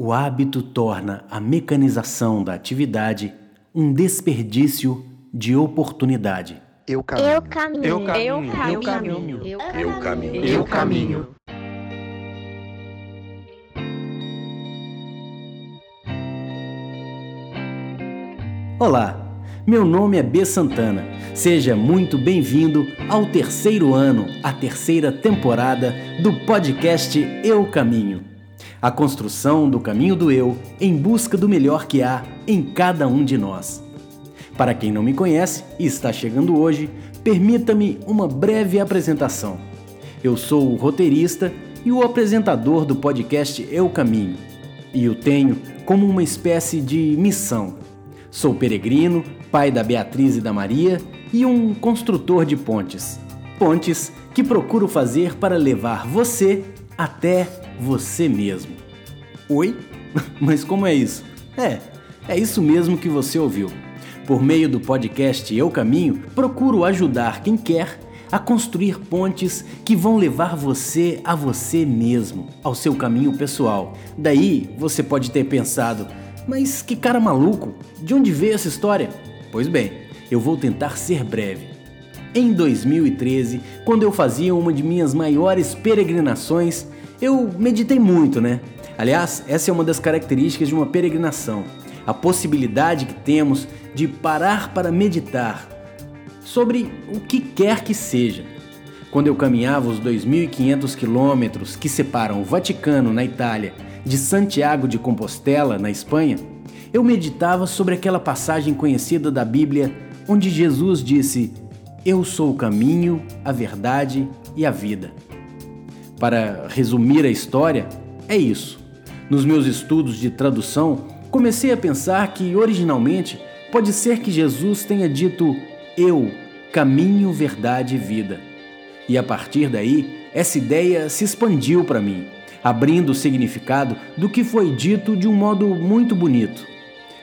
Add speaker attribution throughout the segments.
Speaker 1: O hábito torna a mecanização da atividade um desperdício de oportunidade.
Speaker 2: Eu caminho.
Speaker 3: Eu caminho.
Speaker 4: Eu caminho.
Speaker 3: Eu
Speaker 4: caminho.
Speaker 2: Eu caminho.
Speaker 4: Eu caminho.
Speaker 1: Olá, meu nome é B Santana. Seja muito bem-vindo ao terceiro ano, a terceira temporada do podcast Eu Caminho. A construção do caminho do eu em busca do melhor que há em cada um de nós. Para quem não me conhece e está chegando hoje, permita-me uma breve apresentação. Eu sou o roteirista e o apresentador do podcast Eu Caminho, e o tenho como uma espécie de missão. Sou peregrino, pai da Beatriz e da Maria e um construtor de pontes. Pontes que procuro fazer para levar você até você mesmo. Oi? Mas como é isso? É, é isso mesmo que você ouviu. Por meio do podcast Eu Caminho, procuro ajudar quem quer a construir pontes que vão levar você a você mesmo, ao seu caminho pessoal. Daí você pode ter pensado, mas que cara maluco, de onde veio essa história? Pois bem, eu vou tentar ser breve. Em 2013, quando eu fazia uma de minhas maiores peregrinações, eu meditei muito, né? Aliás, essa é uma das características de uma peregrinação, a possibilidade que temos de parar para meditar sobre o que quer que seja. Quando eu caminhava os 2.500 quilômetros que separam o Vaticano, na Itália, de Santiago de Compostela, na Espanha, eu meditava sobre aquela passagem conhecida da Bíblia onde Jesus disse: Eu sou o caminho, a verdade e a vida. Para resumir a história, é isso. Nos meus estudos de tradução, comecei a pensar que, originalmente, pode ser que Jesus tenha dito Eu, caminho, verdade e vida. E a partir daí, essa ideia se expandiu para mim, abrindo o significado do que foi dito de um modo muito bonito.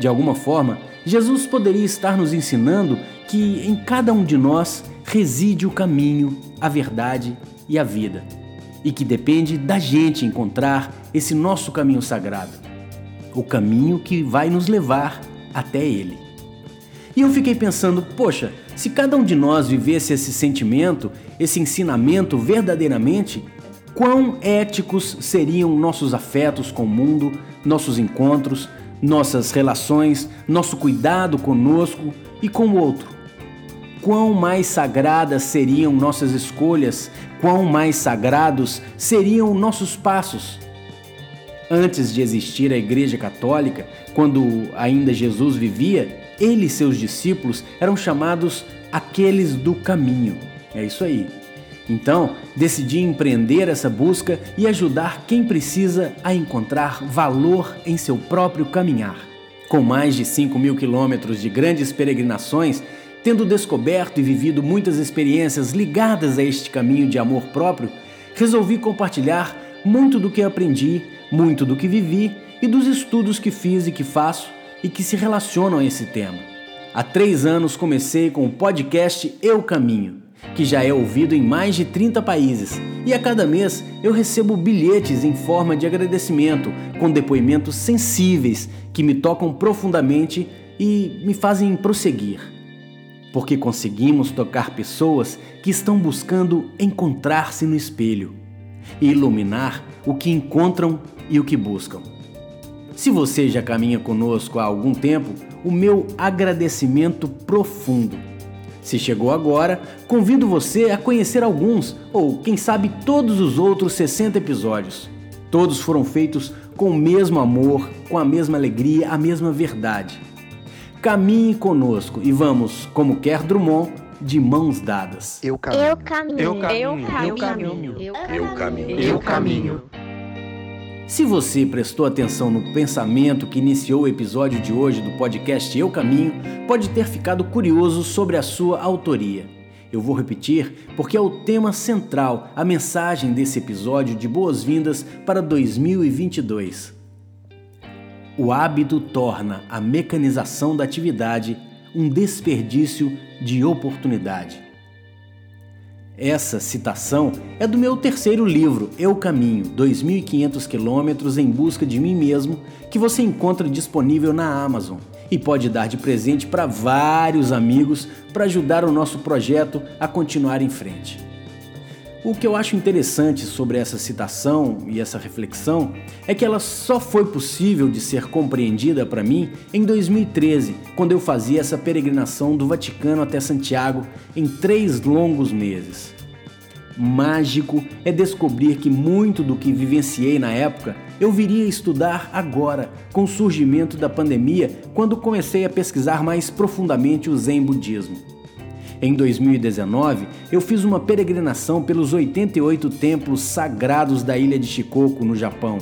Speaker 1: De alguma forma, Jesus poderia estar nos ensinando que em cada um de nós reside o caminho, a verdade e a vida e que depende da gente encontrar esse nosso caminho sagrado, o caminho que vai nos levar até Ele. E eu fiquei pensando, poxa, se cada um de nós vivesse esse sentimento, esse ensinamento verdadeiramente, quão éticos seriam nossos afetos com o mundo, nossos encontros, nossas relações, nosso cuidado conosco e com o outro quão mais sagradas seriam nossas escolhas, quão mais sagrados seriam nossos passos. Antes de existir a Igreja Católica, quando ainda Jesus vivia, ele e seus discípulos eram chamados aqueles do caminho. É isso aí. Então, decidi empreender essa busca e ajudar quem precisa a encontrar valor em seu próprio caminhar. Com mais de 5 mil quilômetros de grandes peregrinações, Tendo descoberto e vivido muitas experiências ligadas a este caminho de amor próprio, resolvi compartilhar muito do que aprendi, muito do que vivi e dos estudos que fiz e que faço e que se relacionam a esse tema. Há três anos comecei com o podcast Eu Caminho, que já é ouvido em mais de 30 países, e a cada mês eu recebo bilhetes em forma de agradecimento, com depoimentos sensíveis que me tocam profundamente e me fazem prosseguir porque conseguimos tocar pessoas que estão buscando encontrar-se no espelho e iluminar o que encontram e o que buscam. Se você já caminha conosco há algum tempo, o meu agradecimento profundo. Se chegou agora, convido você a conhecer alguns, ou quem sabe todos os outros 60 episódios. Todos foram feitos com o mesmo amor, com a mesma alegria, a mesma verdade. Caminhe conosco e vamos, como quer Drummond, de mãos dadas.
Speaker 2: Eu caminho.
Speaker 3: Eu caminho.
Speaker 4: Eu caminho.
Speaker 3: Eu
Speaker 4: Eu caminho.
Speaker 2: Eu caminho.
Speaker 4: Eu caminho.
Speaker 1: Se você prestou atenção no pensamento que iniciou o episódio de hoje do podcast Eu Caminho, pode ter ficado curioso sobre a sua autoria. Eu vou repetir porque é o tema central, a mensagem desse episódio de boas-vindas para 2022. O hábito torna a mecanização da atividade um desperdício de oportunidade. Essa citação é do meu terceiro livro, Eu Caminho, 2.500 quilômetros em busca de mim mesmo, que você encontra disponível na Amazon e pode dar de presente para vários amigos para ajudar o nosso projeto a continuar em frente. O que eu acho interessante sobre essa citação e essa reflexão é que ela só foi possível de ser compreendida para mim em 2013, quando eu fazia essa peregrinação do Vaticano até Santiago em três longos meses. Mágico é descobrir que muito do que vivenciei na época eu viria estudar agora, com o surgimento da pandemia, quando comecei a pesquisar mais profundamente o Zen Budismo. Em 2019, eu fiz uma peregrinação pelos 88 templos sagrados da ilha de Shikoku, no Japão.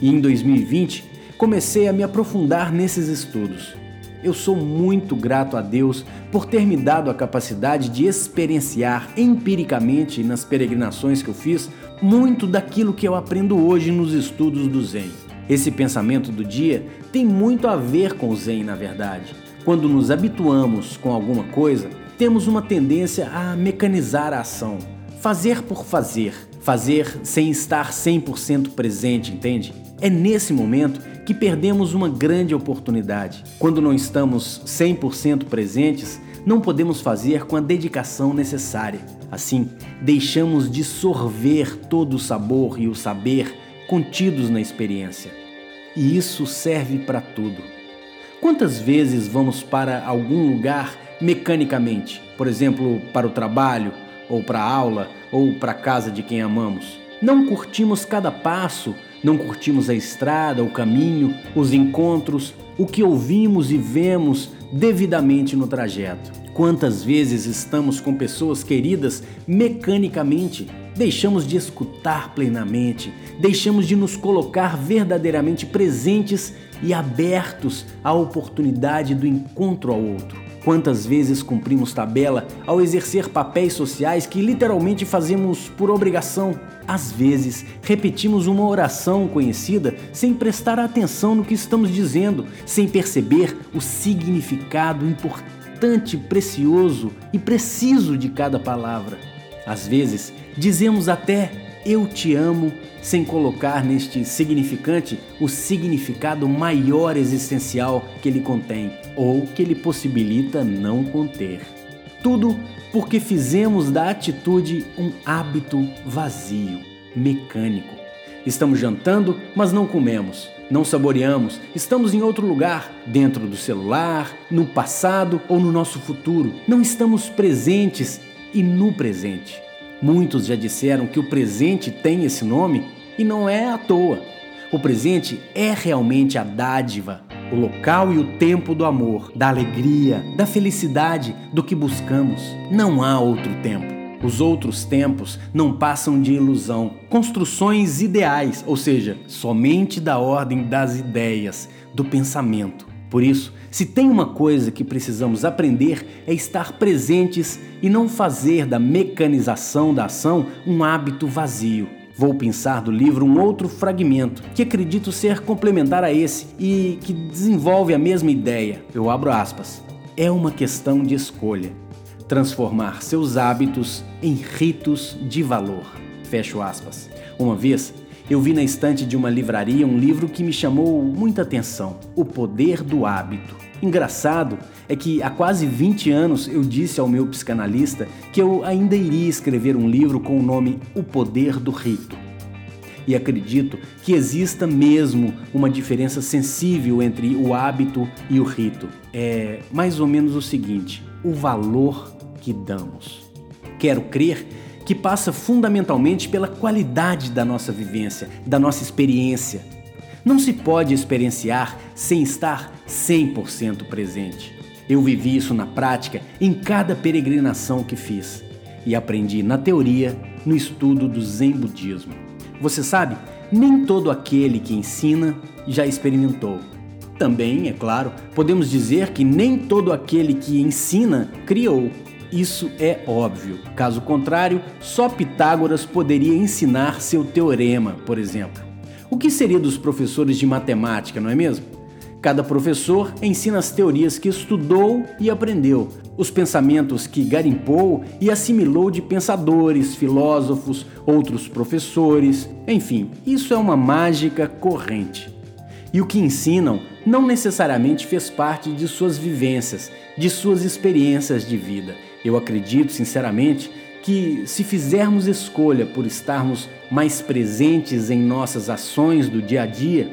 Speaker 1: E em 2020, comecei a me aprofundar nesses estudos. Eu sou muito grato a Deus por ter me dado a capacidade de experienciar empiricamente nas peregrinações que eu fiz muito daquilo que eu aprendo hoje nos estudos do Zen. Esse pensamento do dia tem muito a ver com o Zen, na verdade. Quando nos habituamos com alguma coisa, temos uma tendência a mecanizar a ação, fazer por fazer, fazer sem estar 100% presente, entende? É nesse momento que perdemos uma grande oportunidade. Quando não estamos 100% presentes, não podemos fazer com a dedicação necessária. Assim, deixamos de sorver todo o sabor e o saber contidos na experiência. E isso serve para tudo. Quantas vezes vamos para algum lugar mecanicamente? Por exemplo, para o trabalho, ou para a aula, ou para a casa de quem amamos? Não curtimos cada passo não curtimos a estrada, o caminho, os encontros, o que ouvimos e vemos devidamente no trajeto. Quantas vezes estamos com pessoas queridas mecanicamente, deixamos de escutar plenamente, deixamos de nos colocar verdadeiramente presentes e abertos à oportunidade do encontro ao outro. Quantas vezes cumprimos tabela ao exercer papéis sociais que literalmente fazemos por obrigação? Às vezes, repetimos uma oração conhecida sem prestar atenção no que estamos dizendo, sem perceber o significado importante, precioso e preciso de cada palavra. Às vezes, dizemos até eu te amo sem colocar neste significante o significado maior existencial que ele contém ou que ele possibilita não conter. Tudo porque fizemos da atitude um hábito vazio, mecânico. Estamos jantando, mas não comemos, não saboreamos, estamos em outro lugar, dentro do celular, no passado ou no nosso futuro. Não estamos presentes e no presente. Muitos já disseram que o presente tem esse nome e não é à toa. O presente é realmente a dádiva, o local e o tempo do amor, da alegria, da felicidade, do que buscamos. Não há outro tempo. Os outros tempos não passam de ilusão, construções ideais, ou seja, somente da ordem das ideias, do pensamento. Por isso, se tem uma coisa que precisamos aprender é estar presentes e não fazer da mecanização da ação um hábito vazio. Vou pensar do livro um outro fragmento que acredito ser complementar a esse e que desenvolve a mesma ideia. Eu abro aspas. É uma questão de escolha. Transformar seus hábitos em ritos de valor. Fecho aspas. Uma vez eu vi na estante de uma livraria um livro que me chamou muita atenção: O Poder do Hábito. Engraçado é que há quase 20 anos eu disse ao meu psicanalista que eu ainda iria escrever um livro com o nome O Poder do Rito. E acredito que exista mesmo uma diferença sensível entre o hábito e o rito. É mais ou menos o seguinte: o valor que damos. Quero crer que passa fundamentalmente pela qualidade da nossa vivência, da nossa experiência. Não se pode experienciar sem estar 100% presente. Eu vivi isso na prática em cada peregrinação que fiz e aprendi na teoria, no estudo do Zen Budismo. Você sabe, nem todo aquele que ensina já experimentou. Também, é claro, podemos dizer que nem todo aquele que ensina criou. Isso é óbvio. Caso contrário, só Pitágoras poderia ensinar seu teorema, por exemplo. O que seria dos professores de matemática, não é mesmo? Cada professor ensina as teorias que estudou e aprendeu, os pensamentos que garimpou e assimilou de pensadores, filósofos, outros professores, enfim, isso é uma mágica corrente. E o que ensinam não necessariamente fez parte de suas vivências, de suas experiências de vida. Eu acredito, sinceramente, que se fizermos escolha por estarmos mais presentes em nossas ações do dia a dia,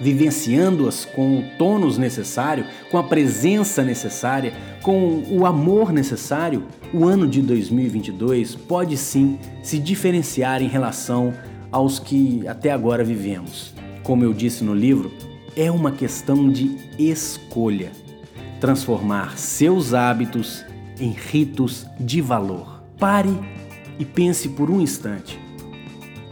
Speaker 1: vivenciando-as com o tônus necessário, com a presença necessária, com o amor necessário, o ano de 2022 pode sim se diferenciar em relação aos que até agora vivemos. Como eu disse no livro, é uma questão de escolha. Transformar seus hábitos em ritos de valor. Pare e pense por um instante.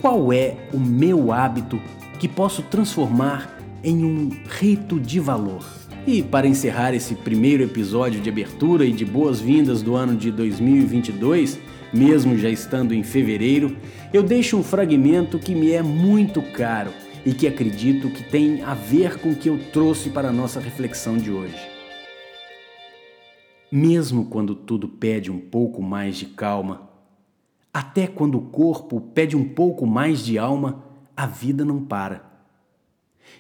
Speaker 1: Qual é o meu hábito que posso transformar em um rito de valor? E para encerrar esse primeiro episódio de abertura e de boas-vindas do ano de 2022, mesmo já estando em fevereiro, eu deixo um fragmento que me é muito caro e que acredito que tem a ver com o que eu trouxe para a nossa reflexão de hoje. Mesmo quando tudo pede um pouco mais de calma, até quando o corpo pede um pouco mais de alma, a vida não para.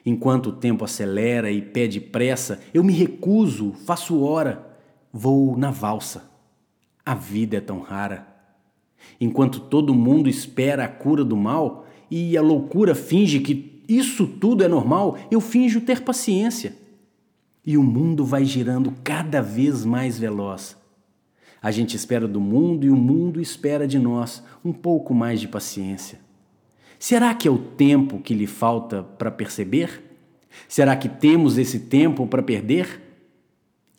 Speaker 1: Enquanto o tempo acelera e pede pressa, eu me recuso, faço hora, vou na valsa. A vida é tão rara. Enquanto todo mundo espera a cura do mal e a loucura finge que isso tudo é normal, eu finjo ter paciência. E o mundo vai girando cada vez mais veloz. A gente espera do mundo e o mundo espera de nós um pouco mais de paciência. Será que é o tempo que lhe falta para perceber? Será que temos esse tempo para perder?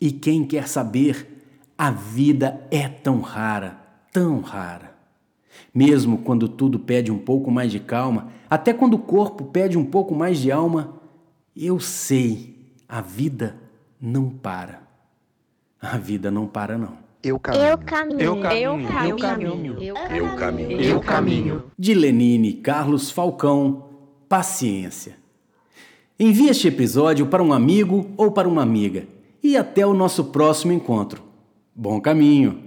Speaker 1: E quem quer saber, a vida é tão rara, tão rara. Mesmo quando tudo pede um pouco mais de calma, até quando o corpo pede um pouco mais de alma, eu sei, a vida não para. A vida não para, não.
Speaker 3: Eu caminho.
Speaker 4: Eu caminho.
Speaker 3: Eu caminho.
Speaker 4: Eu caminho.
Speaker 2: Eu caminho.
Speaker 3: Eu caminho.
Speaker 1: De Lenine Carlos Falcão, Paciência. Envie este episódio para um amigo ou para uma amiga. E até o nosso próximo encontro. Bom caminho!